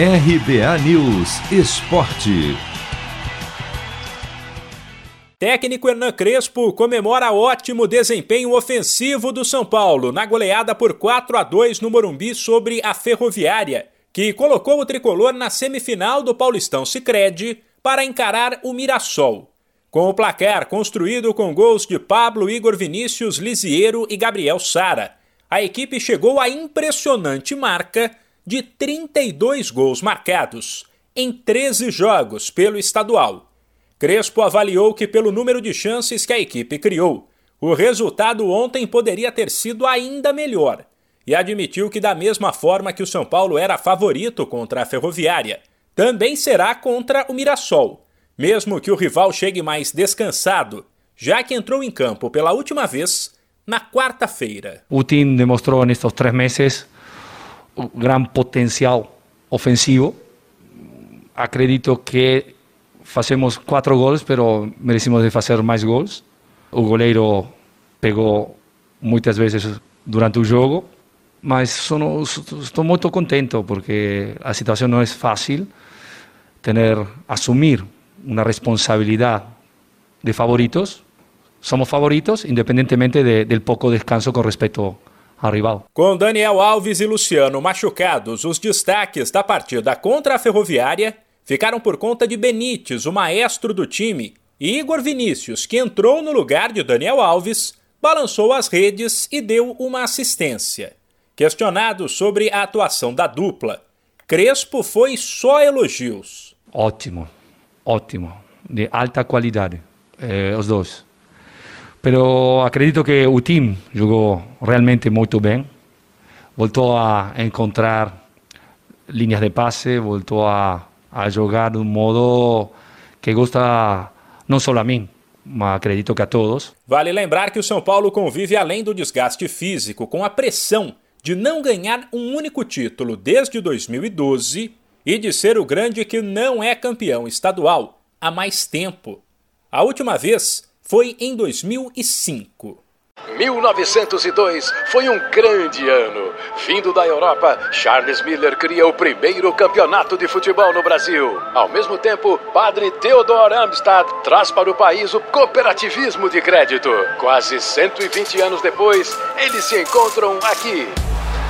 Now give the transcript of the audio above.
RBA News Esporte. Técnico Hernan Crespo comemora ótimo desempenho ofensivo do São Paulo na goleada por 4 a 2 no Morumbi sobre a Ferroviária, que colocou o tricolor na semifinal do Paulistão Sicredi para encarar o Mirassol. Com o placar construído com gols de Pablo Igor Vinícius Lisiero e Gabriel Sara, a equipe chegou à impressionante marca de 32 gols marcados em 13 jogos pelo estadual. Crespo avaliou que, pelo número de chances que a equipe criou, o resultado ontem poderia ter sido ainda melhor e admitiu que, da mesma forma que o São Paulo era favorito contra a Ferroviária, também será contra o Mirassol, mesmo que o rival chegue mais descansado, já que entrou em campo pela última vez na quarta-feira. O time demonstrou nestes três meses grande potencial ofensivo. Acredito que fazemos quatro gols, mas merecemos de fazer mais gols. O goleiro pegou muitas vezes durante o jogo, mas estou muito contente porque a situação não é fácil. Ter assumir uma responsabilidade de favoritos. Somos favoritos, independentemente de, del pouco descanso com respeito ao rival. Com Daniel Alves e Luciano machucados, os destaques da partida contra a Ferroviária ficaram por conta de Benítez, o maestro do time, e Igor Vinícius, que entrou no lugar de Daniel Alves, balançou as redes e deu uma assistência. Questionado sobre a atuação da dupla, Crespo foi só elogios. Ótimo, ótimo, de alta qualidade, eh, os dois. Pero acredito que o time jogou realmente muito bem. Voltou a encontrar linhas de passe, voltou a, a jogar de um modo que gosta não só a mim, mas acredito que a todos. Vale lembrar que o São Paulo convive além do desgaste físico com a pressão de não ganhar um único título desde 2012 e de ser o grande que não é campeão estadual há mais tempo. A última vez foi em 2005. 1902 foi um grande ano. Vindo da Europa, Charles Miller cria o primeiro campeonato de futebol no Brasil. Ao mesmo tempo, padre Theodor Amstad traz para o país o cooperativismo de crédito. Quase 120 anos depois, eles se encontram aqui.